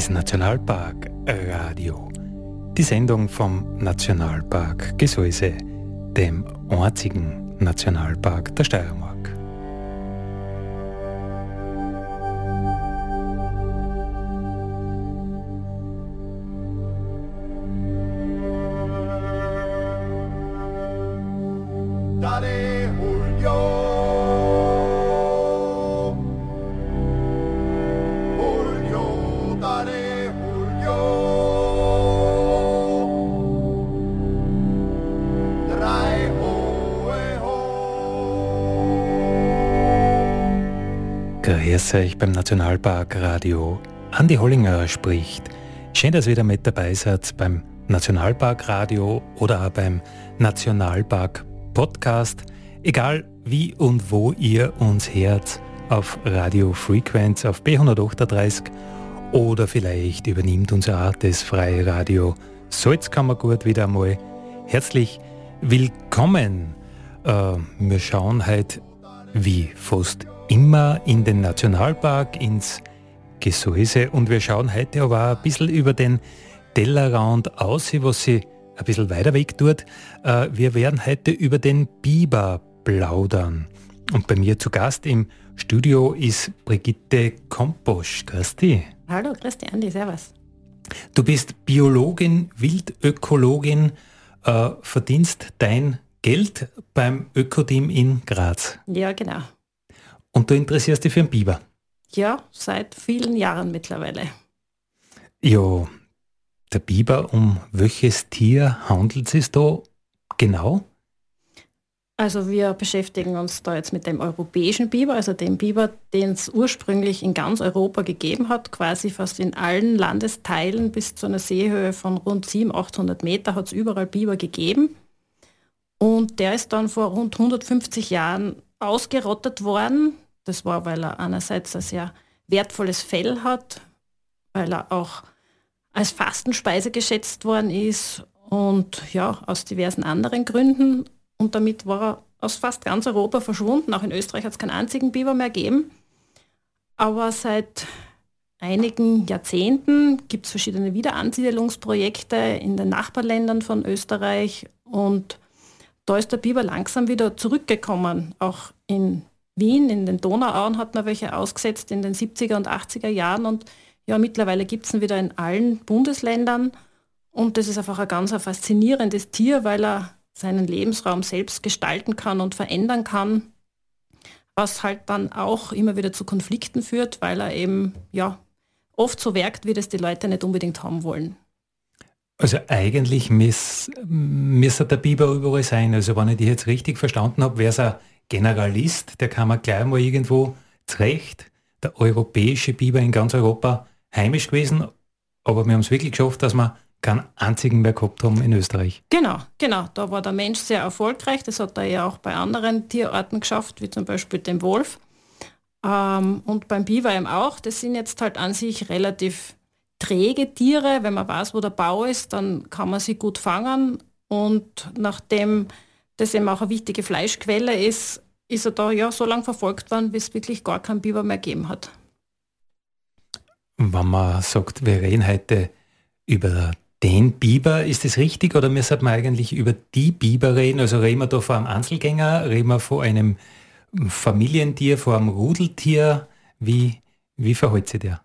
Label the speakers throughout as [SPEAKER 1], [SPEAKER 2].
[SPEAKER 1] ist Nationalpark Radio. Die Sendung vom Nationalpark Gesäuse, dem einzigen Nationalpark der Steiermark. Euch beim Nationalpark Radio. Andi Hollinger spricht. Schön, dass ihr wieder mit dabei seid beim Nationalpark Radio oder auch beim Nationalpark Podcast. Egal wie und wo ihr uns hört, auf Radio Frequenz auf B138 oder vielleicht übernimmt unser auch das freie Radio Salzkammergut wieder einmal. Herzlich willkommen. Äh, wir schauen heute wie fast immer in den Nationalpark, ins Gesäuse und wir schauen heute aber ein bisschen über den Tellerrand aus, was sie ein bisschen weiter weg tut. Äh, wir werden heute über den Biber plaudern. Und bei mir zu Gast im Studio ist Brigitte Komposch. Grüß dich.
[SPEAKER 2] Hallo, grüß dich, Andi, servus.
[SPEAKER 1] Du bist Biologin, Wildökologin, äh, verdienst dein Geld beim Ökoteam in Graz.
[SPEAKER 2] Ja, genau.
[SPEAKER 1] Und du interessierst dich für einen Biber?
[SPEAKER 2] Ja, seit vielen Jahren mittlerweile.
[SPEAKER 1] Ja, der Biber, um welches Tier handelt es da genau?
[SPEAKER 2] Also wir beschäftigen uns da jetzt mit dem europäischen Biber, also dem Biber, den es ursprünglich in ganz Europa gegeben hat, quasi fast in allen Landesteilen bis zu einer Seehöhe von rund 700, 800 Meter hat es überall Biber gegeben. Und der ist dann vor rund 150 Jahren ausgerottet worden. Das war, weil er einerseits ein sehr wertvolles Fell hat, weil er auch als Fastenspeise geschätzt worden ist und ja, aus diversen anderen Gründen. Und damit war er aus fast ganz Europa verschwunden. Auch in Österreich hat es keinen einzigen Biber mehr gegeben. Aber seit einigen Jahrzehnten gibt es verschiedene Wiederansiedelungsprojekte in den Nachbarländern von Österreich und da ist der Biber langsam wieder zurückgekommen. Auch in Wien, in den Donauauen hat man welche ausgesetzt in den 70er und 80er Jahren und ja, mittlerweile gibt es ihn wieder in allen Bundesländern und das ist einfach ein ganz ein faszinierendes Tier, weil er seinen Lebensraum selbst gestalten kann und verändern kann, was halt dann auch immer wieder zu Konflikten führt, weil er eben ja oft so werkt, wie das die Leute nicht unbedingt haben wollen.
[SPEAKER 1] Also eigentlich müsste der Biber überall sein. Also wenn ich dich jetzt richtig verstanden habe, wäre es ein Generalist, der kann man gleich mal irgendwo zurecht. Der europäische Biber in ganz Europa heimisch gewesen, aber wir haben es wirklich geschafft, dass wir keinen einzigen mehr gehabt haben in Österreich.
[SPEAKER 2] Genau, genau. Da war der Mensch sehr erfolgreich. Das hat er ja auch bei anderen Tierarten geschafft, wie zum Beispiel dem Wolf. Ähm, und beim Biber eben auch. Das sind jetzt halt an sich relativ träge Tiere. Wenn man weiß, wo der Bau ist, dann kann man sie gut fangen. Und nachdem das eben auch eine wichtige Fleischquelle ist, ist er da ja so lange verfolgt worden, bis es wirklich gar keinen Biber mehr gegeben hat.
[SPEAKER 1] Wenn man sagt, wir reden heute über den Biber, ist das richtig oder wir eigentlich über die Biber reden? Also reden wir da von einem Einzelgänger, reden wir von einem Familientier, von einem Rudeltier? Wie, wie verhält sich der?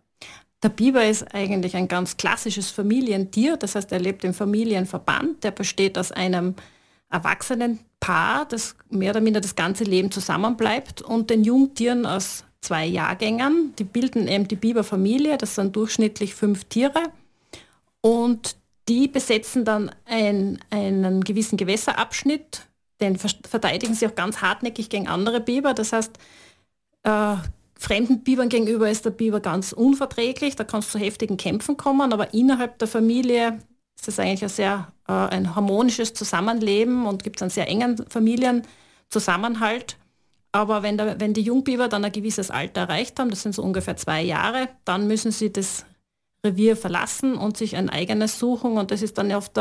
[SPEAKER 2] Der Biber ist eigentlich ein ganz klassisches Familientier, das heißt, er lebt im Familienverband, der besteht aus einem erwachsenen Paar, das mehr oder minder das ganze Leben zusammenbleibt und den Jungtieren aus zwei Jahrgängern. Die bilden eben die Biberfamilie, das sind durchschnittlich fünf Tiere. Und die besetzen dann ein, einen gewissen Gewässerabschnitt, den verteidigen sie auch ganz hartnäckig gegen andere Biber. Das heißt, äh, Fremden Bibern gegenüber ist der Biber ganz unverträglich, da kann es zu heftigen Kämpfen kommen, aber innerhalb der Familie ist es eigentlich ein sehr äh, ein harmonisches Zusammenleben und gibt einen sehr engen Familienzusammenhalt. Aber wenn, der, wenn die Jungbiber dann ein gewisses Alter erreicht haben, das sind so ungefähr zwei Jahre, dann müssen sie das Revier verlassen und sich ein eigenes suchen. Und das ist dann oft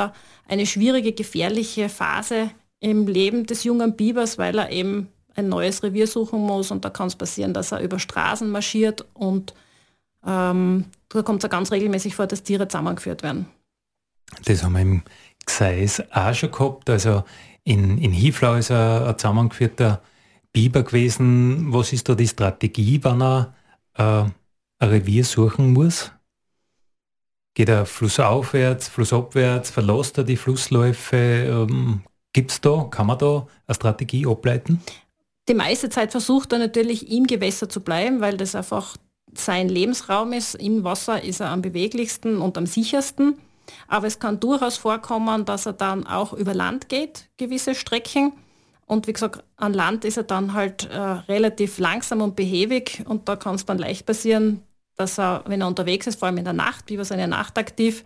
[SPEAKER 2] eine schwierige, gefährliche Phase im Leben des jungen Bibers, weil er eben ein neues Revier suchen muss und da kann es passieren, dass er über Straßen marschiert und Ähm, da kommt es ganz regelmäßig vor, dass Tiere zusammengeführt werden.
[SPEAKER 1] Das haben wir im Gseis auch schon gehabt. Also in, in Hiflau ist ein, ein zusammengeführter Biber gewesen. Was ist da die Strategie, wenn er äh, ein Revier suchen muss? Geht er flussaufwärts, flussabwärts, verlässt er die Flussläufe? Ähm, Gibt es da, kann man da eine Strategie ableiten?
[SPEAKER 2] Die meiste Zeit versucht er natürlich im Gewässer zu bleiben, weil das einfach sein Lebensraum ist. Im Wasser ist er am beweglichsten und am sichersten. Aber es kann durchaus vorkommen, dass er dann auch über Land geht, gewisse Strecken. Und wie gesagt, an Land ist er dann halt äh, relativ langsam und behäbig und da kann es dann leicht passieren, dass er, wenn er unterwegs ist, vor allem in der Nacht, wie wir sind ja nachtaktiv,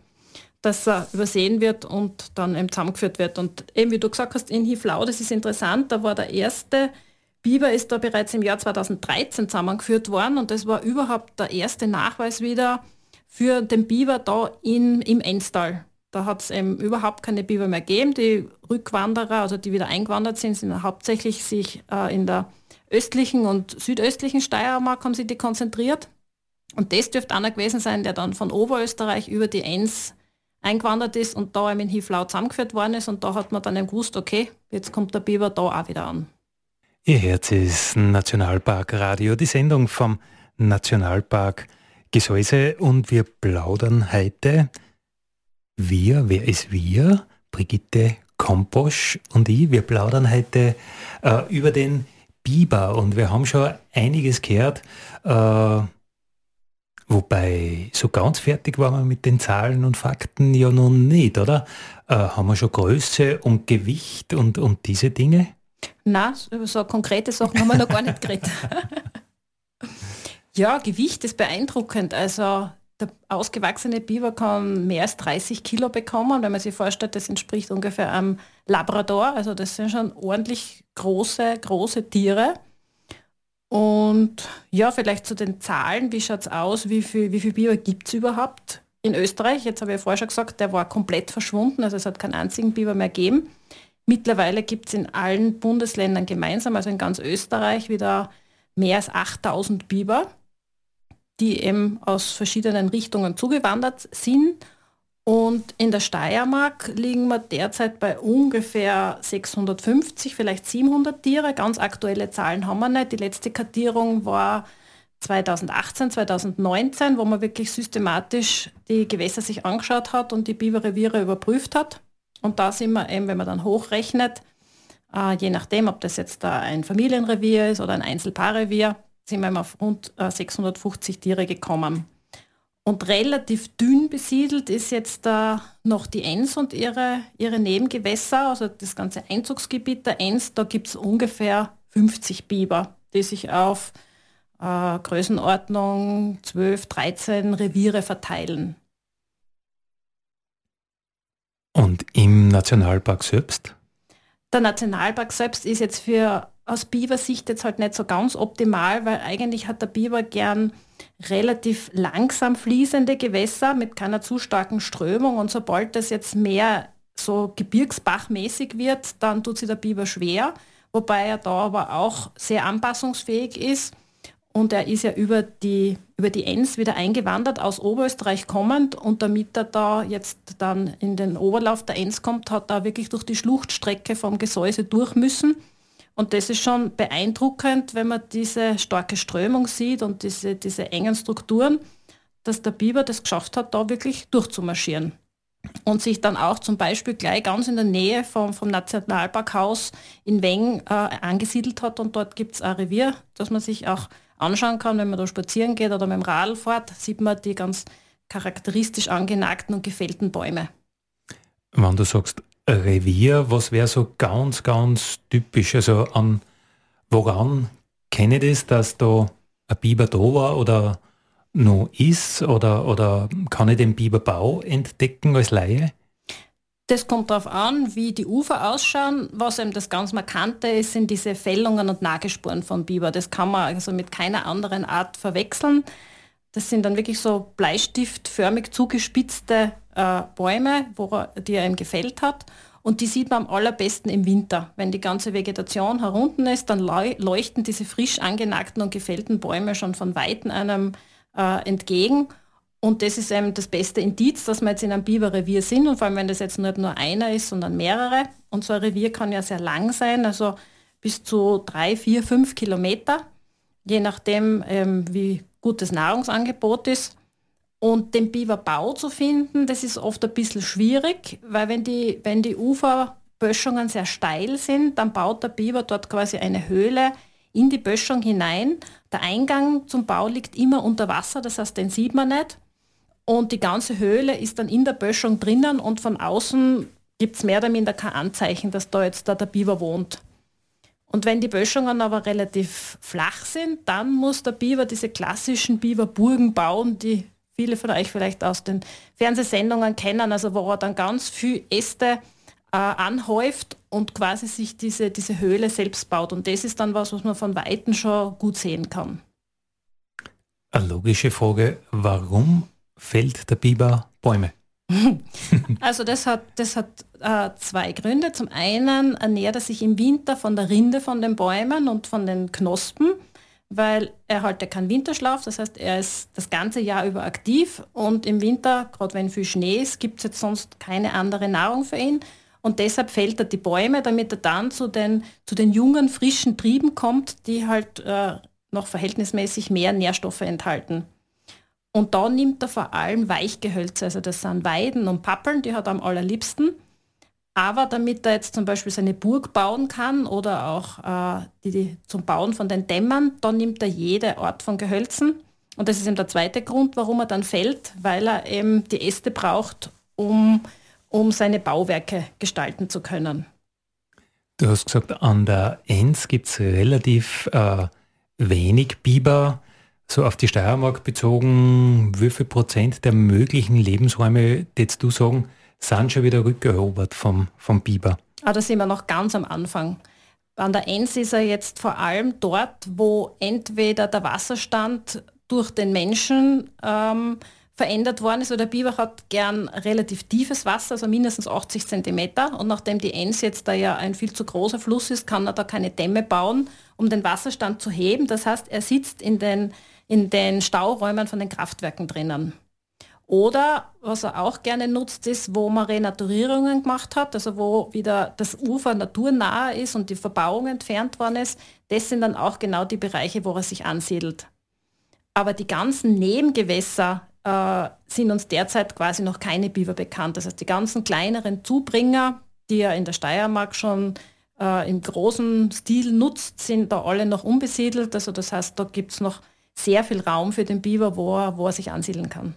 [SPEAKER 2] dass er übersehen wird und dann eben zusammengeführt wird. Und eben wie du gesagt hast, in Hiflau, das ist interessant, da war der erste Biber ist da bereits im Jahr 2013 zusammengeführt worden und das war überhaupt der erste Nachweis wieder, für den Biber da in, im Enstal. Da hat es eben überhaupt keine Biber mehr gegeben. Die Rückwanderer, also die wieder eingewandert sind, sind hauptsächlich sich äh, in der östlichen und südöstlichen Steiermark haben sie die konzentriert. Und das dürfte einer gewesen sein, der dann von Oberösterreich über die Enns eingewandert ist und da eben in Hiflau zusammengeführt worden ist. Und da hat man dann eben gewusst, okay, jetzt kommt der Biber da auch wieder an.
[SPEAKER 1] Ihr Herz ist Nationalpark Radio, die Sendung vom Nationalpark Gesäuse und wir plaudern heute. Wir, wer ist wir? Brigitte Komposch und ich. Wir plaudern heute äh, über den Biber und wir haben schon einiges gehört. Äh, wobei so ganz fertig waren wir mit den Zahlen und Fakten ja noch nicht, oder? Äh, haben wir schon Größe und Gewicht und, und diese Dinge?
[SPEAKER 2] Na, über so konkrete Sachen haben wir noch gar nicht geredet. Ja, Gewicht ist beeindruckend. Also der ausgewachsene Biber kann mehr als 30 Kilo bekommen. Wenn man sich vorstellt, das entspricht ungefähr einem Labrador. Also das sind schon ordentlich große, große Tiere. Und ja, vielleicht zu den Zahlen, wie schaut es aus, wie viel, wie viel Biber gibt es überhaupt in Österreich? Jetzt habe ich vorher schon gesagt, der war komplett verschwunden, also es hat keinen einzigen Biber mehr gegeben. Mittlerweile gibt es in allen Bundesländern gemeinsam, also in ganz Österreich, wieder mehr als 8000 Biber die eben aus verschiedenen Richtungen zugewandert sind. Und in der Steiermark liegen wir derzeit bei ungefähr 650, vielleicht 700 Tiere. Ganz aktuelle Zahlen haben wir nicht. Die letzte Kartierung war 2018, 2019, wo man wirklich systematisch die Gewässer sich angeschaut hat und die Biberreviere überprüft hat. Und da sind wir eben, wenn man dann hochrechnet, äh, je nachdem, ob das jetzt da ein Familienrevier ist oder ein Einzelpaarrevier, sind wir auf rund 650 äh, Tiere gekommen. Und relativ dünn besiedelt ist jetzt da noch die Enns und ihre, ihre Nebengewässer, also das ganze Einzugsgebiet der Enns, da gibt es ungefähr 50 Biber, die sich auf äh, Größenordnung 12, 13 Reviere verteilen.
[SPEAKER 1] Und im Nationalpark selbst?
[SPEAKER 2] Der Nationalpark selbst ist jetzt für aus Bibersicht jetzt halt nicht so ganz optimal, weil eigentlich hat der Biber gern relativ langsam fließende Gewässer mit keiner zu starken Strömung. Und sobald das jetzt mehr so gebirgsbachmäßig wird, dann tut sich der Biber schwer, wobei er da aber auch sehr anpassungsfähig ist und er ist ja über die, über die Enns wieder eingewandert, aus Oberösterreich kommend und damit er da jetzt dann in den Oberlauf der Enns kommt, hat er wirklich durch die Schluchtstrecke vom Gesäuse durch müssen und das ist schon beeindruckend, wenn man diese starke Strömung sieht und diese, diese engen Strukturen, dass der Biber das geschafft hat, da wirklich durchzumarschieren. Und sich dann auch zum Beispiel gleich ganz in der Nähe vom, vom Nationalparkhaus in Weng äh, angesiedelt hat. Und dort gibt es ein Revier, das man sich auch anschauen kann, wenn man da spazieren geht oder mit dem Radl fährt, sieht man die ganz charakteristisch angenagten und gefällten Bäume.
[SPEAKER 1] Wenn du sagst Revier, was wäre so ganz, ganz typisch? Also an woran kenne ich das, dass da ein Biber da war oder noch ist oder, oder kann ich den Biberbau entdecken als Laie?
[SPEAKER 2] Das kommt darauf an, wie die Ufer ausschauen. Was eben das ganz Markante ist, sind diese Fällungen und Nagespuren von Biber. Das kann man also mit keiner anderen Art verwechseln. Das sind dann wirklich so bleistiftförmig zugespitzte äh, Bäume, wo die er ihm gefällt hat. Und die sieht man am allerbesten im Winter. Wenn die ganze Vegetation herunten ist, dann leuchten diese frisch angenagten und gefällten Bäume schon von Weitem einem äh, entgegen. Und das ist eben das beste Indiz, dass wir jetzt in einem Biberrevier sind und vor allem, wenn das jetzt nicht nur einer ist, sondern mehrere. Und so ein Revier kann ja sehr lang sein, also bis zu drei, vier, fünf Kilometer, je nachdem, ähm, wie gut das Nahrungsangebot ist. Und den Biberbau zu finden, das ist oft ein bisschen schwierig, weil wenn die, wenn die Uferböschungen sehr steil sind, dann baut der Biber dort quasi eine Höhle in die Böschung hinein. Der Eingang zum Bau liegt immer unter Wasser, das heißt, den sieht man nicht. Und die ganze Höhle ist dann in der Böschung drinnen und von außen gibt es mehr oder minder kein Anzeichen, dass da jetzt da der Biber wohnt. Und wenn die Böschungen aber relativ flach sind, dann muss der Biber diese klassischen Biberburgen bauen, die viele von euch vielleicht aus den Fernsehsendungen kennen, also wo er dann ganz viel Äste äh, anhäuft und quasi sich diese, diese Höhle selbst baut. Und das ist dann was, was man von Weitem schon gut sehen kann.
[SPEAKER 1] Eine logische Frage, warum fällt der Biber Bäume?
[SPEAKER 2] also das hat, das hat äh, zwei Gründe. Zum einen ernährt er sich im Winter von der Rinde von den Bäumen und von den Knospen weil er halt keinen Winterschlaf, das heißt, er ist das ganze Jahr über aktiv und im Winter, gerade wenn viel Schnee ist, gibt es jetzt sonst keine andere Nahrung für ihn und deshalb fällt er die Bäume, damit er dann zu den, zu den jungen, frischen Trieben kommt, die halt äh, noch verhältnismäßig mehr Nährstoffe enthalten. Und da nimmt er vor allem Weichgehölze, also das sind Weiden und Pappeln, die hat er am allerliebsten. Aber damit er jetzt zum Beispiel seine Burg bauen kann oder auch äh, die, die, zum Bauen von den Dämmern, dann nimmt er jede Art von Gehölzen. Und das ist eben der zweite Grund, warum er dann fällt, weil er eben die Äste braucht, um, um seine Bauwerke gestalten zu können.
[SPEAKER 1] Du hast gesagt, an der Enz gibt es relativ äh, wenig Biber. So auf die Steiermark bezogen, wie viel Prozent der möglichen Lebensräume, würdest du sagen, sind schon wieder rückerobert vom, vom Biber.
[SPEAKER 2] Ah, da sind wir noch ganz am Anfang. An der Enz ist er jetzt vor allem dort, wo entweder der Wasserstand durch den Menschen ähm, verändert worden ist. Oder der Biber hat gern relativ tiefes Wasser, also mindestens 80 cm. Und nachdem die Enz jetzt da ja ein viel zu großer Fluss ist, kann er da keine Dämme bauen, um den Wasserstand zu heben. Das heißt, er sitzt in den, in den Stauräumen von den Kraftwerken drinnen. Oder was er auch gerne nutzt, ist, wo man Renaturierungen gemacht hat, also wo wieder das Ufer naturnah ist und die Verbauung entfernt worden ist. Das sind dann auch genau die Bereiche, wo er sich ansiedelt. Aber die ganzen Nebengewässer äh, sind uns derzeit quasi noch keine Biber bekannt. Das heißt, die ganzen kleineren Zubringer, die er in der Steiermark schon äh, im großen Stil nutzt, sind da alle noch unbesiedelt. Also das heißt, da gibt es noch sehr viel Raum für den Biber, wo er, wo er sich ansiedeln kann.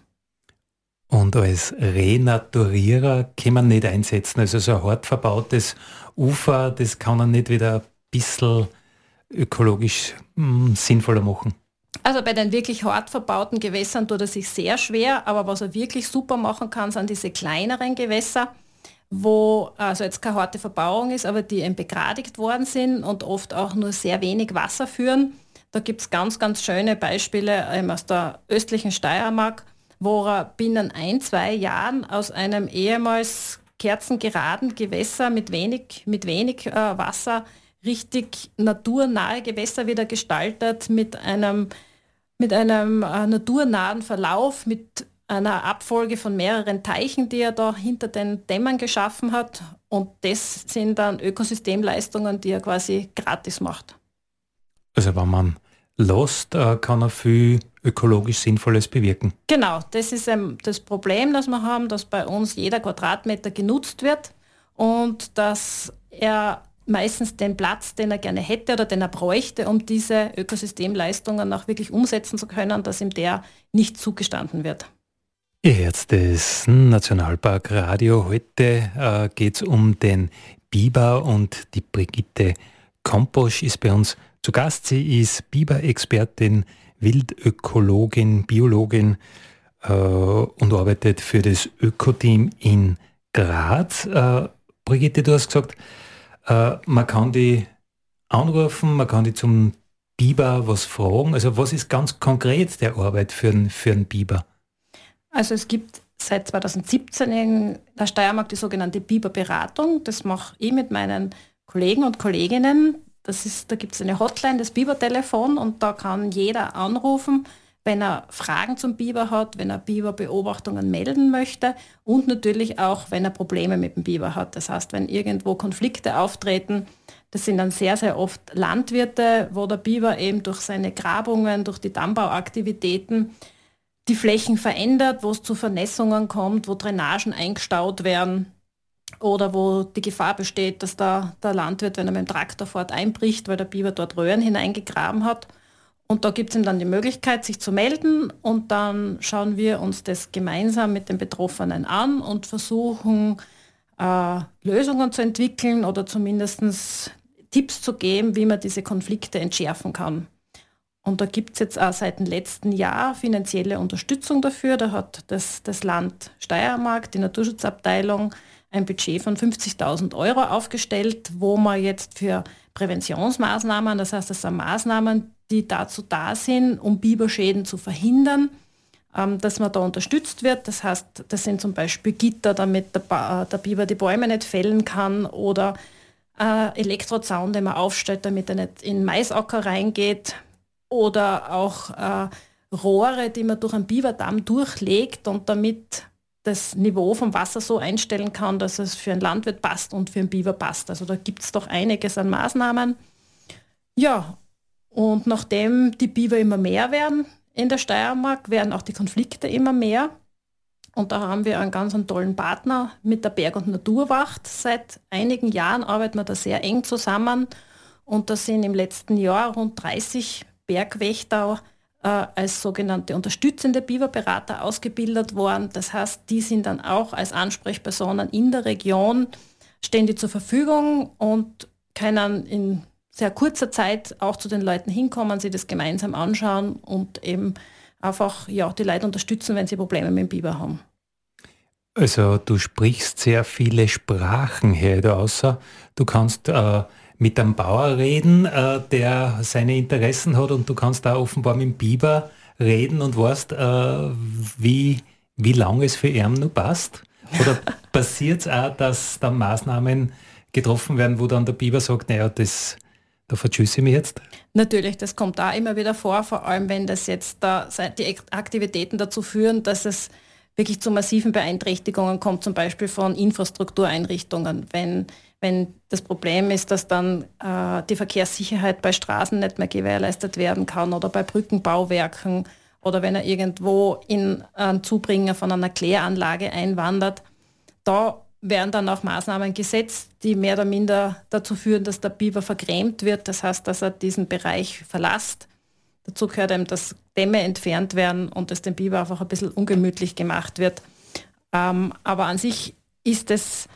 [SPEAKER 1] Und als Renaturierer kann man nicht einsetzen. Also so ein hart verbautes Ufer, das kann man nicht wieder ein bisschen ökologisch mh, hm, sinnvoller machen.
[SPEAKER 2] Also bei den wirklich hart verbauten Gewässern tut er sich sehr schwer, aber was er wirklich super machen kann, sind diese kleineren Gewässer, wo also jetzt keine harte Verbauung ist, aber die eben begradigt worden sind und oft auch nur sehr wenig Wasser führen. Da gibt es ganz, ganz schöne Beispiele ähm, aus der östlichen Steiermark, wo er binnen ein, zwei Jahren aus einem ehemals kerzengeraden Gewässer mit wenig, mit wenig äh, Wasser richtig naturnahe Gewässer wieder gestaltet mit einem, mit einem äh, naturnahen Verlauf, mit einer Abfolge von mehreren Teichen, die er da hinter den Dämmern geschaffen hat. Und das sind dann Ökosystemleistungen, die er quasi gratis macht.
[SPEAKER 1] Also wenn man lässt, äh, kann er viel ökologisch Sinnvolles bewirken.
[SPEAKER 2] Genau, das ist ähm, das Problem, das wir haben, dass bei uns jeder Quadratmeter genutzt wird und dass er meistens den Platz, den er gerne hätte oder den er bräuchte, um diese Ökosystemleistungen auch wirklich umsetzen zu können, dass ihm der nicht zugestanden wird.
[SPEAKER 1] Ihr hört das Nationalpark Radio. Heute äh, geht es um den Biber und die Brigitte Komposch ist bei uns zu Gast. Sie ist Biber-Expertin, Wildökologin, Biologin äh, und arbeitet für das Ökoteam in Graz. Äh, Brigitte, du hast gesagt, äh, man kann die anrufen, man kann die zum Biber was fragen. Also was ist ganz konkret der Arbeit für, einen, für Biber?
[SPEAKER 2] Also es gibt seit 2017 in der Steiermark die sogenannte Biberberatung. Das mache ich mit meinen Kollegen und Kolleginnen. Das ist, da gibt es eine Hotline, das Bibertelefon und da kann jeder anrufen, wenn er Fragen zum Biber hat, wenn er Biberbeobachtungen melden möchte und natürlich auch, wenn er Probleme mit dem Biber hat. Das heißt, wenn irgendwo Konflikte auftreten, das sind dann sehr, sehr oft Landwirte, wo der Biber eben durch seine Grabungen, durch die Dammbauaktivitäten die Flächen verändert, wo es zu Vernässungen kommt, wo Drainagen eingestaut werden oder wo die Gefahr besteht, dass da der Landwirt, wenn er mit dem Traktor fährt, einbricht, weil der Biber dort Röhren hineingegraben hat. Und da gibt es ihm dann die Möglichkeit, sich zu melden und dann schauen wir uns das gemeinsam mit den Betroffenen an und versuchen, äh, Lösungen zu entwickeln oder zumindest Tipps zu geben, wie man diese Konflikte entschärfen kann. Und da gibt es jetzt auch seit dem letzten Jahr finanzielle Unterstützung dafür. Da hat das, das Land Steiermark, die Naturschutzabteilung, ein Budget von 50.000 Euro aufgestellt, wo man jetzt für Präventionsmaßnahmen, das heißt, das sind Maßnahmen, die dazu da sind, um Biberschäden zu verhindern, ähm, dass man da unterstützt wird. Das heißt, das sind zum Beispiel Gitter, damit der, der Biber die Bäume nicht fällen kann oder äh, Elektrozaun, den man aufstellt, damit er nicht in Maisacker reingeht oder auch äh, Rohre, die man durch einen Biberdamm durchlegt und damit das Niveau vom Wasser so einstellen kann, dass es für einen Landwirt passt und für einen Biber passt. Also da gibt es doch einiges an Maßnahmen. Ja, und nachdem die Biber immer mehr werden in der Steiermark, werden auch die Konflikte immer mehr. Und da haben wir einen ganz einen tollen Partner mit der Berg- und Naturwacht. Seit einigen Jahren arbeiten wir da sehr eng zusammen. Und da sind im letzten Jahr rund 30 Bergwächter äh, als sogenannte unterstützende Biberberater ausgebildet worden. Das heißt, die sind dann auch als Ansprechpersonen in der Region, stehen die zur Verfügung und können in sehr kurzer Zeit auch zu den Leuten hinkommen, sie das gemeinsam anschauen und eben einfach ja, die Leute unterstützen, wenn sie Probleme mit dem Biber haben.
[SPEAKER 1] Also du sprichst sehr viele Sprachen her, außer du kannst äh, mit einem Bauer reden, äh, der seine Interessen hat und du kannst da offenbar mit dem Biber reden und weißt, äh, wie, wie lange es für ihn nur passt. Oder passiert es auch, dass da Maßnahmen getroffen werden, wo dann der Biber sagt, naja, das, da vertschüsse ich mich jetzt?
[SPEAKER 2] Natürlich, das kommt da immer wieder vor, vor allem wenn das jetzt da die Aktivitäten dazu führen, dass es wirklich zu massiven Beeinträchtigungen kommt, zum Beispiel von Infrastruktureinrichtungen. Wenn, wenn das Problem ist, dass dann äh, die Verkehrssicherheit bei Straßen nicht mehr gewährleistet werden kann oder bei Brückenbauwerken oder wenn er irgendwo in einen Zubringer von einer Kläranlage einwandert, da werden dann auch Maßnahmen gesetzt, die mehr oder minder dazu führen, dass der Biber vergrämt wird. Das heißt, dass er diesen Bereich verlässt. Dazu gehört eben, dass Dämme entfernt werden und dass dem Biber einfach ein bisschen ungemütlich gemacht wird. Ähm, aber an sich ist es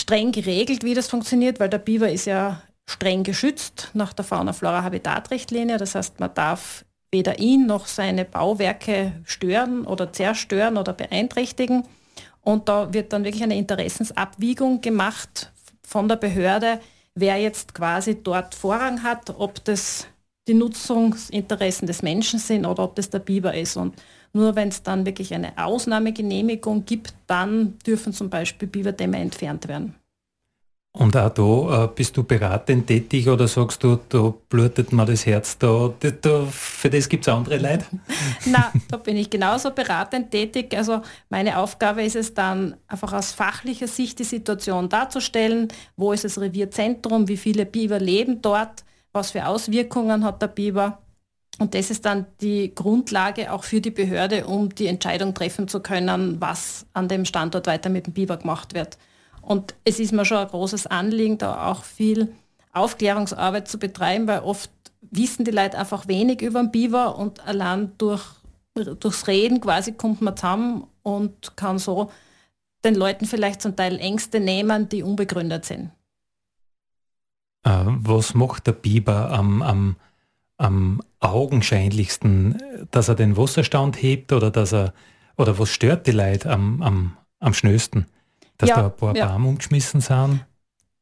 [SPEAKER 2] streng geregelt, wie das funktioniert, weil der Biber ist ja streng geschützt nach der Fauna-Flora-Habitat-Richtlinie. Das heißt, man darf weder ihn noch seine Bauwerke stören oder zerstören oder beeinträchtigen. Und da wird dann wirklich eine Interessensabwiegung gemacht von der Behörde, wer jetzt quasi dort Vorrang hat, ob das die Nutzungsinteressen des Menschen sind oder ob das der Biber ist. Und nur wenn es dann wirklich eine Ausnahmegenehmigung gibt, dann dürfen zum Beispiel Biberdämme entfernt werden.
[SPEAKER 1] Und auch da äh, bist du beratend tätig oder sagst du, da blutet mir das Herz, da, da für das gibt es andere Leute?
[SPEAKER 2] Na, da bin ich genauso beratend tätig. Also meine Aufgabe ist es dann einfach aus fachlicher Sicht die Situation darzustellen, wo ist das Revierzentrum, wie viele Biber leben dort, was für Auswirkungen hat der Biber. Und das ist dann die Grundlage auch für die Behörde, um die Entscheidung treffen zu können, was an dem Standort weiter mit dem Biber gemacht wird. Und es ist mir schon ein großes Anliegen, da auch viel Aufklärungsarbeit zu betreiben, weil oft wissen die Leute einfach wenig über den Biber und allein durch, durchs Reden quasi kommt man zusammen und kann so den Leuten vielleicht zum Teil Ängste nehmen, die unbegründet sind.
[SPEAKER 1] Äh, was macht der Biber am, am, am augenscheinlichsten, dass er den Wasserstand hebt oder dass er oder was stört die Leute am, am, am schnellsten? dass ja, da ein paar ja. Bäume umgeschmissen sind?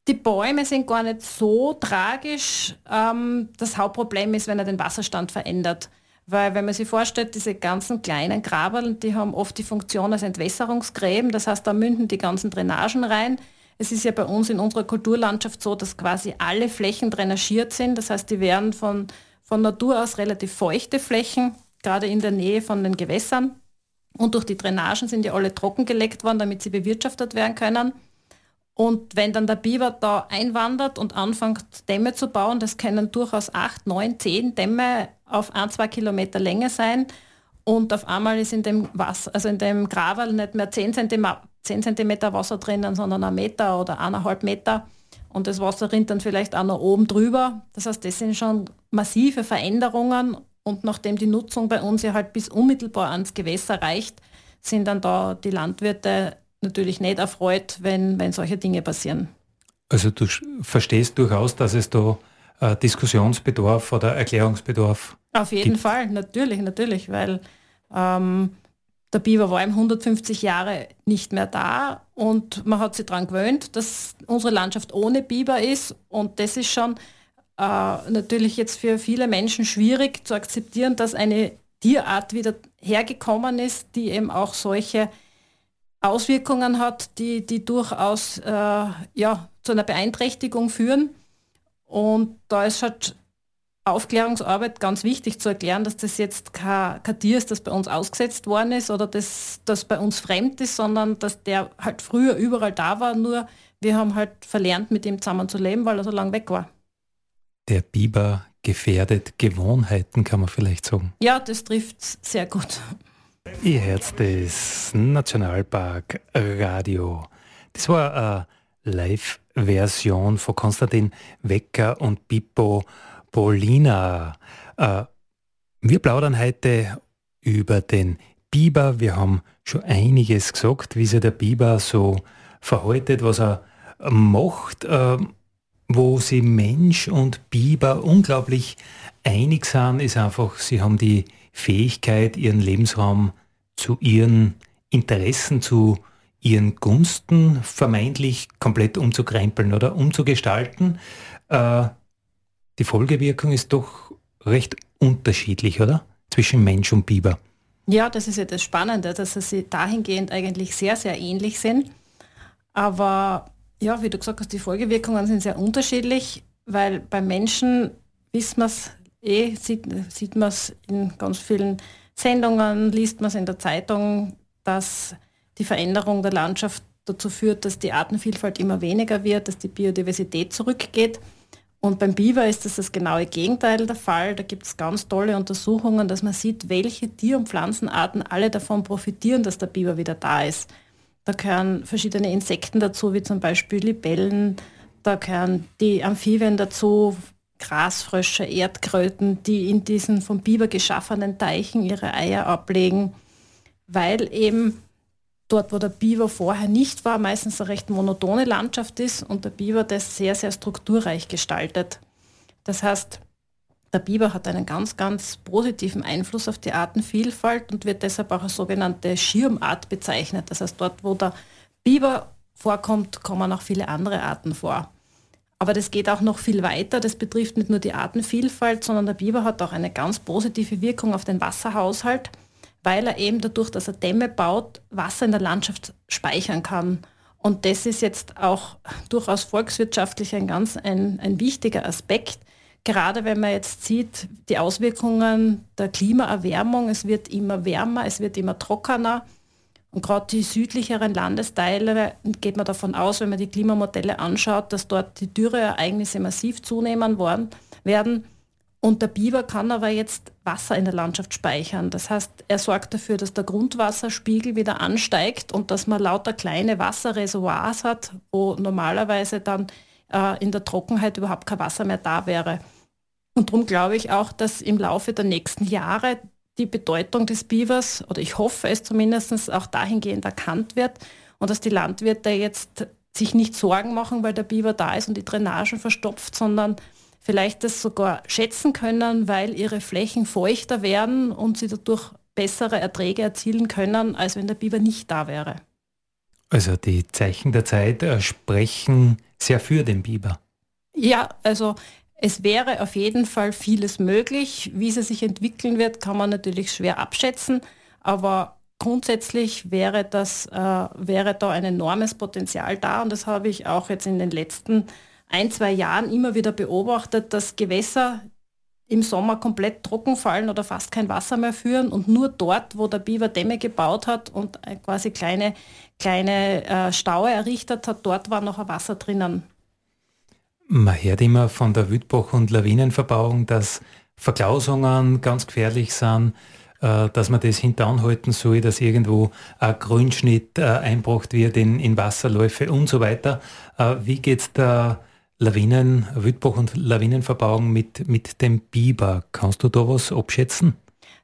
[SPEAKER 2] Die Bäume sind gar nicht so tragisch. Ähm, das Hauptproblem ist, wenn er den Wasserstand verändert. Weil wenn man sich vorstellt, diese ganzen kleinen Graberl, die haben oft die Funktion als Entwässerungsgräben. Das heißt, da münden die ganzen Drainagen rein. Es ist ja bei uns in unserer Kulturlandschaft so, dass quasi alle Flächen drainagiert sind. Das heißt, die werden von, von Natur aus relativ feuchte Flächen. gerade in der Nähe von den Gewässern. Und durch die Drainagen sind ja alle trockengelegt worden, damit sie bewirtschaftet werden können. Und wenn dann der Biber da einwandert und anfängt Dämme zu bauen, das können durchaus acht, neun, zehn Dämme auf ein, zwei Kilometer Länge sein. Und auf einmal ist in dem Wasser, also in dem Gravel nicht mehr zehn Zentimeter, 10 Zentimeter Wasser drinnen, sondern ein Meter oder eineinhalb Meter. Und das Wasser rinnt dann vielleicht auch noch oben drüber. Das heißt, das sind schon massive Veränderungen. Und nachdem die Nutzung bei uns ja halt bis unmittelbar ans Gewässer reicht, sind dann da die Landwirte natürlich nicht erfreut, wenn, wenn solche Dinge passieren.
[SPEAKER 1] Also du verstehst durchaus, dass es da äh, Diskussionsbedarf oder Erklärungsbedarf
[SPEAKER 2] Auf jeden gibt. Fall, natürlich, natürlich, weil ähm, der Biber war im 150 Jahre nicht mehr da und man hat sich daran gewöhnt, dass unsere Landschaft ohne Biber ist und das ist schon äh, natürlich jetzt für viele Menschen schwierig zu akzeptieren, dass eine Tierart wieder hergekommen ist, die eben auch solche Auswirkungen hat, die, die durchaus äh, ja, zu einer Beeinträchtigung führen. Und da ist halt Aufklärungsarbeit ganz wichtig zu erklären, dass das jetzt kein, kein Tier ist, das bei uns ausgesetzt worden ist oder das, das bei uns fremd ist, sondern dass der halt früher überall da war, nur wir haben halt verlernt, mit ihm zusammen zu leben, weil er so lange weg war.
[SPEAKER 1] Der Biber gefährdet Gewohnheiten, kann man vielleicht sagen.
[SPEAKER 2] Ja, das trifft sehr gut.
[SPEAKER 1] Ihr Herz des Nationalpark Radio. Das war eine Live-Version von Konstantin Wecker und Pippo Polina. Äh, wir plaudern heute über den Biber. Wir haben schon einiges gesagt, wie sich der Biber so verhaltet, was er macht, äh, wo sie Mensch und Biber unglaublich einig sind, ist einfach, sie haben die Fähigkeit, ihren Lebensraum zu ihren Interessen, zu ihren Gunsten vermeintlich komplett umzukrempeln oder umzugestalten. Äh, die Folgewirkung ist doch recht unterschiedlich, oder? Zwischen Mensch und Biber.
[SPEAKER 2] Ja, das ist ja das Spannende, dass sie dahingehend eigentlich sehr, sehr ähnlich sind. Aber ja, wie du gesagt hast, die Folgewirkungen sind sehr unterschiedlich, weil beim Menschen wissen wir es eh, sieht, sieht man es in ganz vielen Sendungen, liest man es in der Zeitung, dass die Veränderung der Landschaft dazu führt, dass die Artenvielfalt immer weniger wird, dass die Biodiversität zurückgeht. Und beim Biber ist das das genaue Gegenteil der Fall. Da gibt es ganz tolle Untersuchungen, dass man sieht, welche Tier- und Pflanzenarten alle davon profitieren, dass der Biber wieder da ist. Da gehören verschiedene Insekten dazu, wie zum Beispiel Libellen, da gehören die Amphibien dazu, Grasfrösche, Erdkröten, die in diesen vom Biber geschaffenen Teichen ihre Eier ablegen, weil eben dort, wo der Biber vorher nicht war, meistens eine recht monotone Landschaft ist und der Biber das sehr, sehr strukturreich gestaltet. Das heißt, der Biber hat einen ganz, ganz positiven Einfluss auf die Artenvielfalt und wird deshalb auch als sogenannte Schirmart bezeichnet. Das heißt, dort, wo der Biber vorkommt, kommen auch viele andere Arten vor. Aber das geht auch noch viel weiter. Das betrifft nicht nur die Artenvielfalt, sondern der Biber hat auch eine ganz positive Wirkung auf den Wasserhaushalt weil er eben dadurch, dass er Dämme baut, Wasser in der Landschaft speichern kann. Und das ist jetzt auch durchaus volkswirtschaftlich ein ganz ein, ein wichtiger Aspekt. Gerade wenn man jetzt sieht, die Auswirkungen der Klimaerwärmung, es wird immer wärmer, es wird immer trockener. Und gerade die südlicheren Landesteile geht man davon aus, wenn man die Klimamodelle anschaut, dass dort die Dürreereignisse massiv zunehmen worden, werden. Und der Biber kann aber jetzt Wasser in der Landschaft speichern. Das heißt, er sorgt dafür, dass der Grundwasserspiegel wieder ansteigt und dass man lauter kleine Wasserreservoirs hat, wo normalerweise dann äh, in der Trockenheit überhaupt kein Wasser mehr da wäre. Und darum glaube ich auch, dass im Laufe der nächsten Jahre die Bedeutung des Bivers, oder ich hoffe es zumindest, auch dahingehend erkannt wird und dass die Landwirte jetzt sich nicht Sorgen machen, weil der Biber da ist und die Drainagen verstopft, sondern vielleicht das sogar schätzen können, weil ihre Flächen feuchter werden und sie dadurch bessere Erträge erzielen können, als wenn der Biber nicht da wäre.
[SPEAKER 1] Also die Zeichen der Zeit äh, sprechen sehr für den Biber.
[SPEAKER 2] Ja, also es wäre auf jeden Fall vieles möglich. Wie sie sich entwickeln wird, kann man natürlich schwer abschätzen, aber grundsätzlich wäre, das, äh, wäre da ein enormes Potenzial da und das habe ich auch jetzt in den letzten Jahren ein, zwei Jahren immer wieder beobachtet, dass Gewässer im Sommer komplett trocken fallen oder fast kein Wasser mehr führen und nur dort, wo der Biber Dämme gebaut hat und quasi kleine, kleine äh, Staue errichtet hat, dort war noch ein Wasser drinnen.
[SPEAKER 1] Man hört immer von der Wütbach- und Lawinenverbauung, dass Verklausungen ganz gefährlich sind, äh, dass man das hinteranhalten soll, dass irgendwo ein Grünschnitt äh, einbracht wird in, in Wasserläufe und so weiter. Äh, wie geht es der Lawinen, Wütbach- und Lawinenverbauung mit, mit dem Biber? Kannst du da was abschätzen?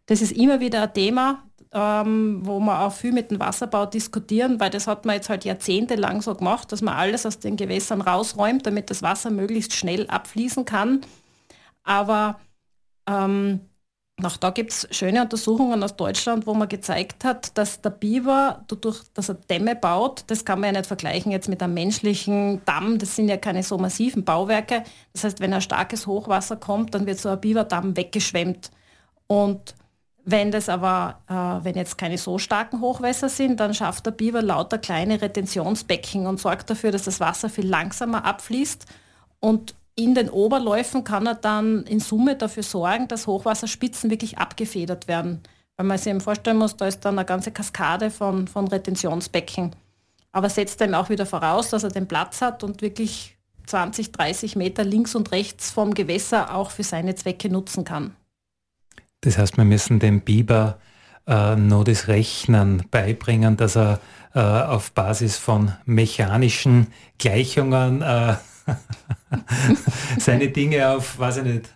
[SPEAKER 2] Das ist immer wieder ein Thema, ähm, wo wir auch viel mit dem Wasserbau diskutieren, weil das hat man jetzt halt jahrzehntelang so gemacht, dass man alles aus den Gewässern rausräumt, damit das Wasser möglichst schnell abfließen kann. Aber ähm, auch da gibt es schöne Untersuchungen aus Deutschland, wo man gezeigt hat, dass der Biber, dadurch, dass er Dämme baut, das kann man ja nicht vergleichen jetzt mit einem menschlichen Damm, das sind ja keine so massiven Bauwerke. Das heißt, wenn ein starkes Hochwasser kommt, dann wird so ein Biberdamm weggeschwemmt. Und wenn das aber, äh, wenn jetzt keine so starken Hochwässer sind, dann schafft der Biber lauter kleine Retentionsbecken und sorgt dafür, dass das Wasser viel langsamer abfließt. Und in den Oberläufen kann er dann in Summe dafür sorgen, dass Hochwasserspitzen wirklich abgefedert werden. Weil man sich eben vorstellen muss, da ist dann eine ganze Kaskade von, von Retentionsbecken. Aber setzt ihm auch wieder voraus, dass er den Platz hat und wirklich 20, 30 Meter links und rechts vom Gewässer auch für seine Zwecke nutzen kann.
[SPEAKER 1] Das heißt, wir müssen dem Biber äh, nur das Rechnen beibringen, dass er äh, auf Basis von mechanischen Gleichungen äh, seine Dinge auf, weiß ich nicht,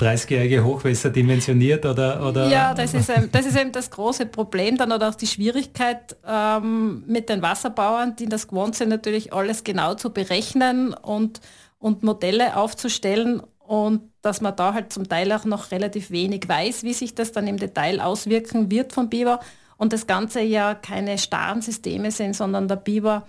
[SPEAKER 1] 30-jährige Hochwässer dimensioniert oder, oder?
[SPEAKER 2] Ja, das ist, eben, das ist eben das große Problem dann oder auch die Schwierigkeit ähm, mit den Wasserbauern, die das gewohnt sind, natürlich alles genau zu berechnen und, und Modelle aufzustellen und dass man da halt zum Teil auch noch relativ wenig weiß, wie sich das dann im Detail auswirken wird vom Biber und das Ganze ja keine starren Systeme sind, sondern der Biber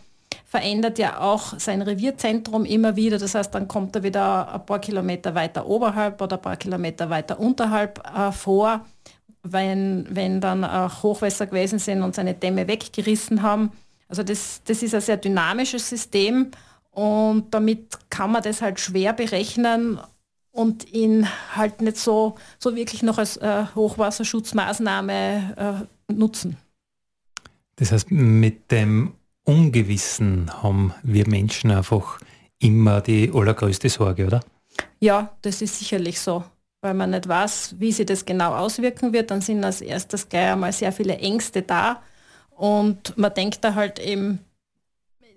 [SPEAKER 2] verändert ja auch sein Revierzentrum immer wieder. Das heißt, dann kommt er wieder ein paar Kilometer weiter oberhalb oder ein paar Kilometer weiter unterhalb äh, vor, wenn, wenn dann äh, Hochwässer gewesen sind und seine Dämme weggerissen haben. Also das, das ist ein sehr dynamisches System und damit kann man das halt schwer berechnen und ihn halt nicht so, so wirklich noch als äh, Hochwasserschutzmaßnahme äh, nutzen.
[SPEAKER 1] Das heißt, mit dem Ungewissen haben wir Menschen einfach immer die allergrößte Sorge, oder?
[SPEAKER 2] Ja, das ist sicherlich so. Weil man nicht weiß, wie sich das genau auswirken wird, dann sind als erstes gleich einmal sehr viele Ängste da. Und man denkt da halt eben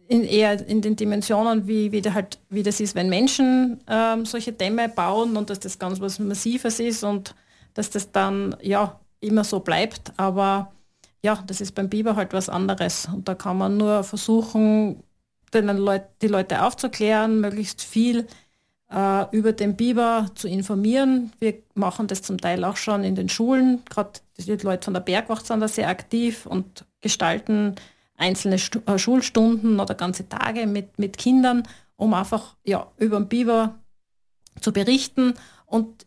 [SPEAKER 2] in eher in den Dimensionen, wie, wie, halt, wie das ist, wenn Menschen ähm, solche Dämme bauen und dass das ganz was Massives ist und dass das dann ja immer so bleibt. Aber ja, das ist beim Biber halt was anderes. Und da kann man nur versuchen, den Leut, die Leute aufzuklären, möglichst viel äh, über den Biber zu informieren. Wir machen das zum Teil auch schon in den Schulen. Gerade die Leute von der Bergwacht sind da sehr aktiv und gestalten einzelne Stu äh, Schulstunden oder ganze Tage mit, mit Kindern, um einfach ja, über den Biber zu berichten. Und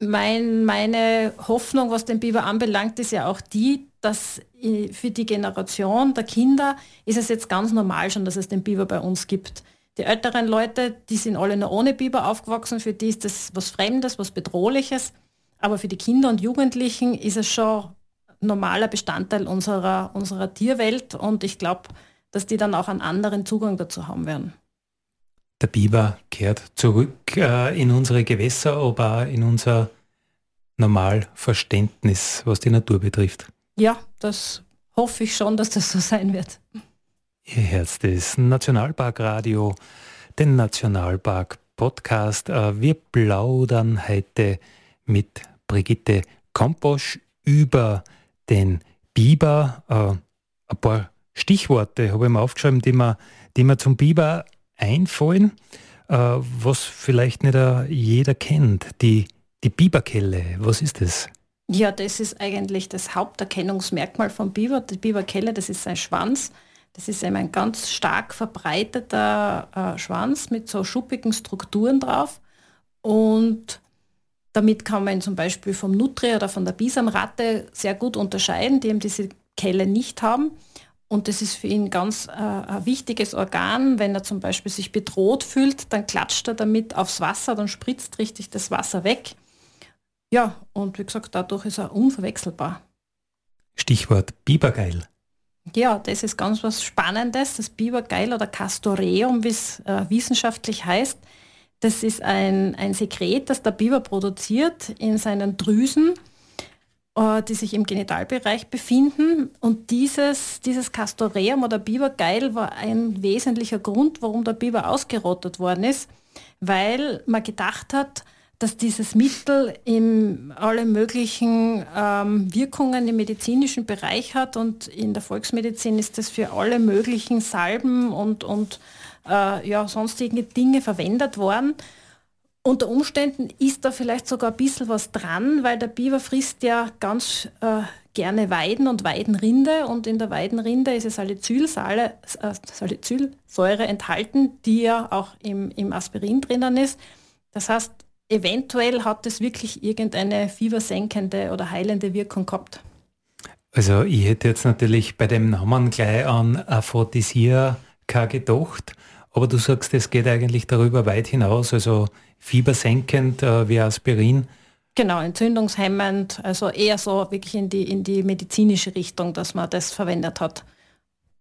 [SPEAKER 2] mein, meine Hoffnung, was den Biber anbelangt, ist ja auch die, dass für die Generation der Kinder ist es jetzt ganz normal schon, dass es den Biber bei uns gibt. Die älteren Leute, die sind alle nur ohne Biber aufgewachsen, für die ist das was Fremdes, was Bedrohliches. Aber für die Kinder und Jugendlichen ist es schon normaler Bestandteil unserer, unserer Tierwelt und ich glaube, dass die dann auch einen anderen Zugang dazu haben werden.
[SPEAKER 1] Der Biber kehrt zurück äh, in unsere Gewässer, aber in unser Normalverständnis, was die Natur betrifft.
[SPEAKER 2] Ja, das hoffe ich schon, dass das so sein wird.
[SPEAKER 1] Ihr Herz des Nationalparkradio, den Nationalpark Podcast. Äh, wir plaudern heute mit Brigitte Komposch über den Biber. Äh, ein paar Stichworte habe ich mir aufgeschrieben, die mir, die mir zum Biber einfallen, äh, was vielleicht nicht jeder kennt. Die, die Biberkelle, was ist das?
[SPEAKER 2] Ja, das ist eigentlich das Haupterkennungsmerkmal vom Biber. Die Biberkelle, das ist sein Schwanz. Das ist eben ein ganz stark verbreiteter äh, Schwanz mit so schuppigen Strukturen drauf. Und damit kann man zum Beispiel vom Nutria oder von der Bisamratte sehr gut unterscheiden, die eben diese Kelle nicht haben. Und das ist für ihn ganz äh, ein wichtiges Organ. Wenn er zum Beispiel sich bedroht fühlt, dann klatscht er damit aufs Wasser, dann spritzt richtig das Wasser weg. Ja, und wie gesagt, dadurch ist er unverwechselbar.
[SPEAKER 1] Stichwort Bibergeil.
[SPEAKER 2] Ja, das ist ganz was Spannendes. Das Bibergeil oder Castoreum, wie es äh, wissenschaftlich heißt, das ist ein, ein Sekret, das der Biber produziert in seinen Drüsen, die sich im Genitalbereich befinden. Und dieses, dieses Castoreum oder Bibergeil war ein wesentlicher Grund, warum der Biber ausgerottet worden ist, weil man gedacht hat, dass dieses Mittel in alle möglichen ähm, Wirkungen im medizinischen Bereich hat und in der Volksmedizin ist das für alle möglichen Salben und, und äh, ja, sonstige Dinge verwendet worden. Unter Umständen ist da vielleicht sogar ein bisschen was dran, weil der Biber frisst ja ganz äh, gerne Weiden und Weidenrinde und in der Weidenrinde ist es Salicylsäure, äh, Salicylsäure enthalten, die ja auch im, im Aspirin drinnen ist. Das heißt, eventuell hat es wirklich irgendeine fiebersenkende oder heilende Wirkung gehabt.
[SPEAKER 1] Also ich hätte jetzt natürlich bei dem Namen gleich an Aphrodisiaka gedacht, aber du sagst, es geht eigentlich darüber weit hinaus, also fiebersenkend äh, wie Aspirin.
[SPEAKER 2] Genau, entzündungshemmend, also eher so wirklich in die, in die medizinische Richtung, dass man das verwendet hat.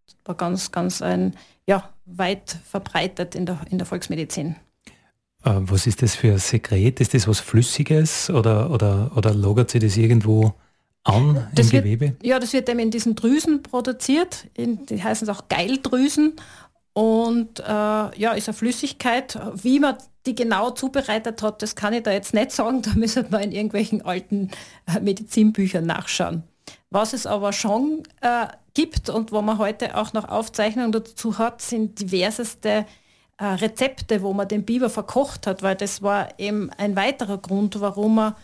[SPEAKER 2] Das war ganz, ganz ein, ja, weit verbreitet in der, in der Volksmedizin.
[SPEAKER 1] Äh, was ist das für ein Sekret? Ist das was Flüssiges oder, oder, oder lagert sich das irgendwo an
[SPEAKER 2] das
[SPEAKER 1] im
[SPEAKER 2] wird,
[SPEAKER 1] Gewebe?
[SPEAKER 2] Ja, das wird eben in diesen Drüsen produziert. In, die heißen auch Geildrüsen. Und äh, ja, ist eine Flüssigkeit. Wie man die genau zubereitet hat, das kann ich da jetzt nicht sagen. Da müsste man in irgendwelchen alten äh, Medizinbüchern nachschauen. Was es aber schon äh, gibt und wo man heute auch noch Aufzeichnungen dazu hat, sind diverseste äh, Rezepte, wo man den Biber verkocht hat, weil das war eben ein weiterer Grund, warum er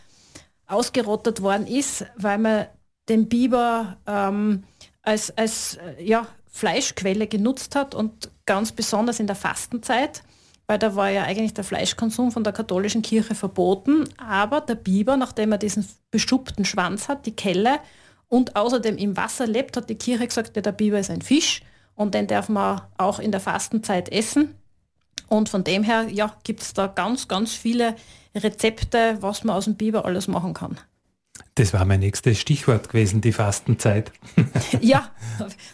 [SPEAKER 2] ausgerottet worden ist, weil man den Biber ähm, als, als äh, ja, Fleischquelle genutzt hat und ganz besonders in der Fastenzeit, weil da war ja eigentlich der Fleischkonsum von der katholischen Kirche verboten, aber der Biber, nachdem er diesen beschuppten Schwanz hat, die Kelle und außerdem im Wasser lebt, hat die Kirche gesagt, der Biber ist ein Fisch und den darf man auch in der Fastenzeit essen. Und von dem her ja, gibt es da ganz, ganz viele Rezepte, was man aus dem Biber alles machen kann.
[SPEAKER 1] Das war mein nächstes Stichwort gewesen, die Fastenzeit.
[SPEAKER 2] ja,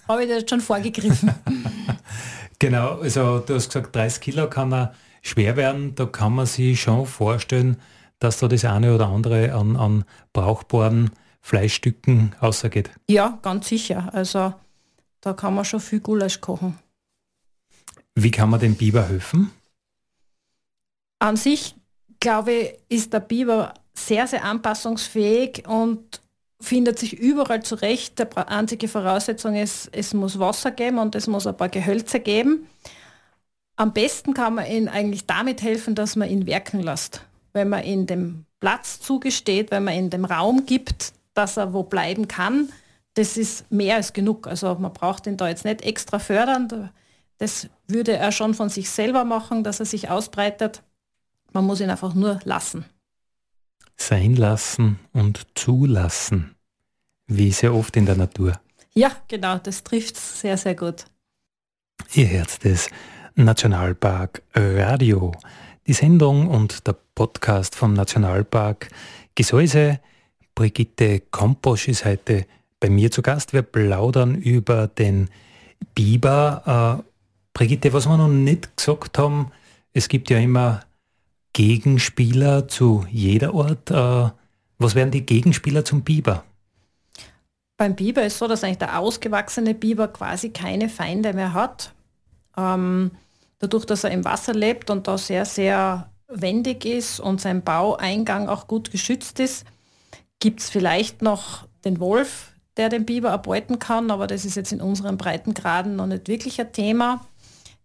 [SPEAKER 2] habe ich das schon vorgegriffen.
[SPEAKER 1] genau, also du hast gesagt, 30 Kilo kann er schwer werden. Da kann man sich schon vorstellen, dass da das eine oder andere an, an brauchbaren Fleischstücken außergeht.
[SPEAKER 2] Ja, ganz sicher. Also da kann man schon viel Gulasch kochen.
[SPEAKER 1] Wie kann man dem Biber helfen?
[SPEAKER 2] An sich, glaube ich, ist der Biber sehr, sehr anpassungsfähig und findet sich überall zurecht. Die einzige Voraussetzung ist, es muss Wasser geben und es muss ein paar Gehölze geben. Am besten kann man ihm eigentlich damit helfen, dass man ihn werken lässt. Wenn man ihm den Platz zugesteht, wenn man ihm den Raum gibt, dass er wo bleiben kann, das ist mehr als genug. Also man braucht ihn da jetzt nicht extra fördern. Das würde er schon von sich selber machen, dass er sich ausbreitet. Man muss ihn einfach nur lassen.
[SPEAKER 1] Sein lassen und zulassen, wie sehr oft in der Natur.
[SPEAKER 2] Ja, genau, das trifft sehr, sehr gut.
[SPEAKER 1] Ihr hört das Nationalpark Radio. Die Sendung und der Podcast vom Nationalpark Gesäuse. Brigitte Komposch ist heute bei mir zu Gast. Wir plaudern über den Biber. Äh, Brigitte, was wir noch nicht gesagt haben, es gibt ja immer Gegenspieler zu jeder Ort. Äh, was wären die Gegenspieler zum Biber?
[SPEAKER 2] Beim Biber ist so, dass eigentlich der ausgewachsene Biber quasi keine Feinde mehr hat. Ähm, dadurch, dass er im Wasser lebt und da sehr, sehr wendig ist und sein Baueingang auch gut geschützt ist, gibt es vielleicht noch den Wolf, der den Biber erbeuten kann, aber das ist jetzt in unseren Breitengraden noch nicht wirklich ein Thema.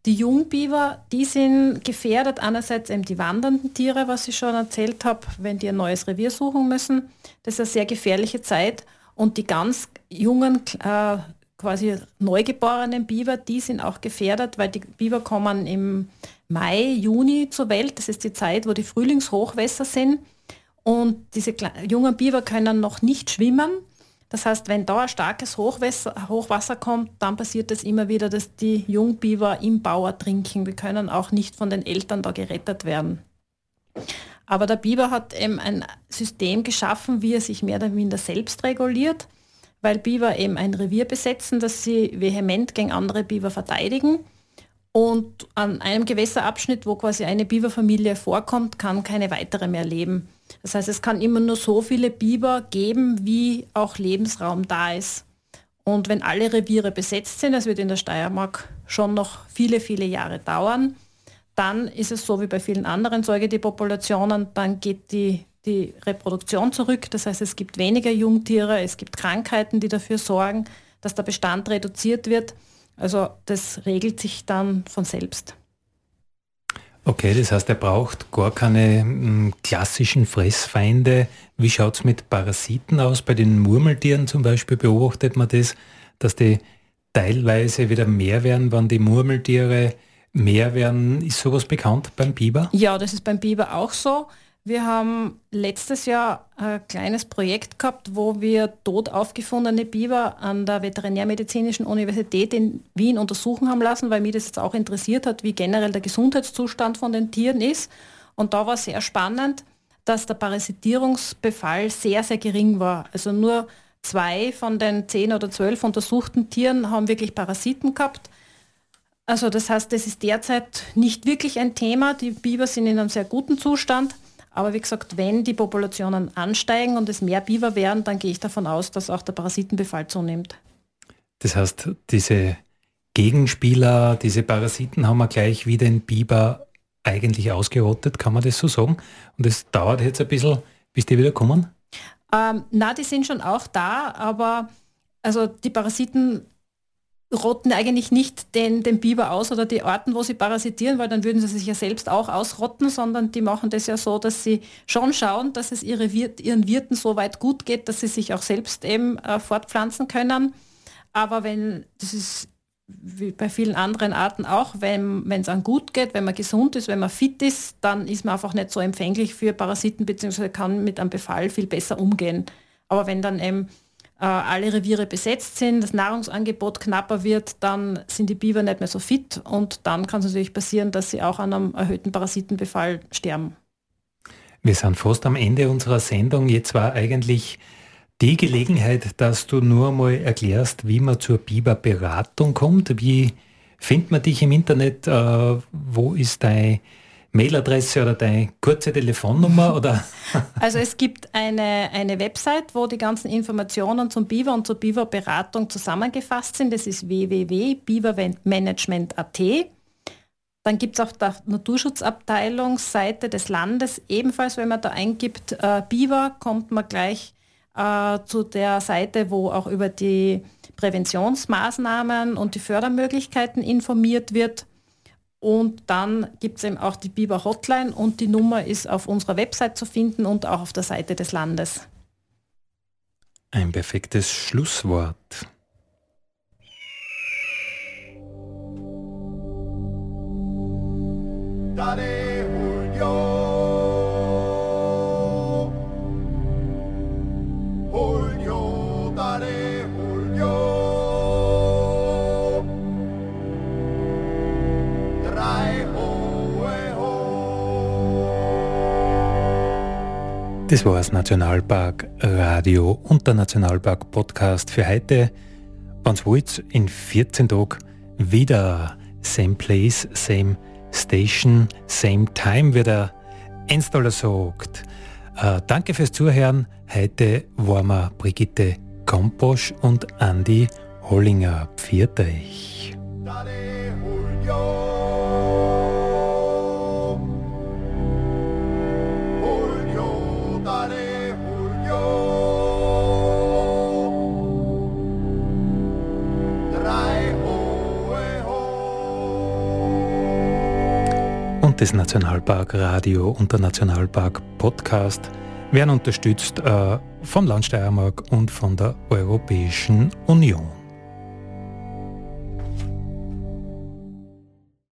[SPEAKER 2] Die Jungbiber, die sind gefährdet. Einerseits eben die wandernden Tiere, was ich schon erzählt habe, wenn die ein neues Revier suchen müssen. Das ist eine sehr gefährliche Zeit. Und die ganz jungen, äh, quasi neugeborenen Biber, die sind auch gefährdet, weil die Biber kommen im Mai, Juni zur Welt. Das ist die Zeit, wo die Frühlingshochwässer sind. Und diese jungen Biber können noch nicht schwimmen. Das heißt, wenn da ein starkes Hochwasser, Hochwasser kommt, dann passiert es immer wieder, dass die Jungbiber im Bau ertrinken. Wir können auch nicht von den Eltern da gerettet werden. Aber der Biber hat eben ein System geschaffen, wie er sich mehr oder minder selbst reguliert, weil Biber eben ein Revier besetzen, das sie vehement gegen andere Biber verteidigen. Und an einem Gewässerabschnitt, wo quasi eine Biberfamilie vorkommt, kann keine weitere mehr leben. Das heißt, es kann immer nur so viele Biber geben, wie auch Lebensraum da ist. Und wenn alle Reviere besetzt sind, das wird in der Steiermark schon noch viele, viele Jahre dauern, dann ist es so wie bei vielen anderen Säugetierpopulationen, dann geht die, die Reproduktion zurück. Das heißt, es gibt weniger Jungtiere, es gibt Krankheiten, die dafür sorgen, dass der Bestand reduziert wird. Also das regelt sich dann von selbst.
[SPEAKER 1] Okay, das heißt, er braucht gar keine m, klassischen Fressfeinde. Wie schaut es mit Parasiten aus? Bei den Murmeltieren zum Beispiel beobachtet man das, dass die teilweise wieder mehr werden, wenn die Murmeltiere mehr werden. Ist sowas bekannt beim Biber?
[SPEAKER 2] Ja, das ist beim Biber auch so. Wir haben letztes Jahr ein kleines Projekt gehabt, wo wir tot aufgefundene Biber an der Veterinärmedizinischen Universität in Wien untersuchen haben lassen, weil mich das jetzt auch interessiert hat, wie generell der Gesundheitszustand von den Tieren ist. Und da war sehr spannend, dass der Parasitierungsbefall sehr, sehr gering war. Also nur zwei von den zehn oder zwölf untersuchten Tieren haben wirklich Parasiten gehabt. Also das heißt, das ist derzeit nicht wirklich ein Thema. Die Biber sind in einem sehr guten Zustand. Aber wie gesagt, wenn die Populationen ansteigen und es mehr Biber werden, dann gehe ich davon aus, dass auch der Parasitenbefall zunimmt.
[SPEAKER 1] Das heißt, diese Gegenspieler, diese Parasiten haben wir gleich wie den Biber eigentlich ausgerottet, kann man das so sagen? Und es dauert jetzt ein bisschen, bis die wieder kommen?
[SPEAKER 2] Ähm, na, die sind schon auch da, aber also die Parasiten rotten eigentlich nicht den, den Biber aus oder die Orten, wo sie parasitieren, weil dann würden sie sich ja selbst auch ausrotten, sondern die machen das ja so, dass sie schon schauen, dass es ihre Wirt, ihren Wirten so weit gut geht, dass sie sich auch selbst eben äh, fortpflanzen können. Aber wenn, das ist wie bei vielen anderen Arten auch, wenn es einem gut geht, wenn man gesund ist, wenn man fit ist, dann ist man einfach nicht so empfänglich für Parasiten bzw. kann mit einem Befall viel besser umgehen. Aber wenn dann eben äh, alle Reviere besetzt sind, das Nahrungsangebot knapper wird, dann sind die Biber nicht mehr so fit und dann kann es natürlich passieren, dass sie auch an einem erhöhten Parasitenbefall sterben.
[SPEAKER 1] Wir sind fast am Ende unserer Sendung. Jetzt war eigentlich die Gelegenheit, dass du nur mal erklärst, wie man zur Biberberatung kommt. Wie findet man dich im Internet? Äh, wo ist dein Mailadresse oder deine kurze Telefonnummer? Oder?
[SPEAKER 2] Also es gibt eine, eine Website, wo die ganzen Informationen zum Biber und zur Biberberatung zusammengefasst sind. Das ist www.bibermanagement.at. Dann gibt es auf der Naturschutzabteilungsseite des Landes ebenfalls, wenn man da eingibt äh, Biber, kommt man gleich äh, zu der Seite, wo auch über die Präventionsmaßnahmen und die Fördermöglichkeiten informiert wird. Und dann gibt es eben auch die Biber Hotline und die Nummer ist auf unserer Website zu finden und auch auf der Seite des Landes.
[SPEAKER 1] Ein perfektes Schlusswort. Dale, Das war das Nationalpark Radio und der Nationalpark Podcast für heute. Wenn's wollt, in 14 Tagen wieder same place, same station, same time, wie der Enstaller sagt. Äh, danke fürs Zuhören. Heute waren wir Brigitte Komposch und Andi Hollinger. Pfiat euch. Und das Nationalpark Radio und der Nationalpark Podcast werden unterstützt äh, vom Land Steiermark und von der Europäischen Union.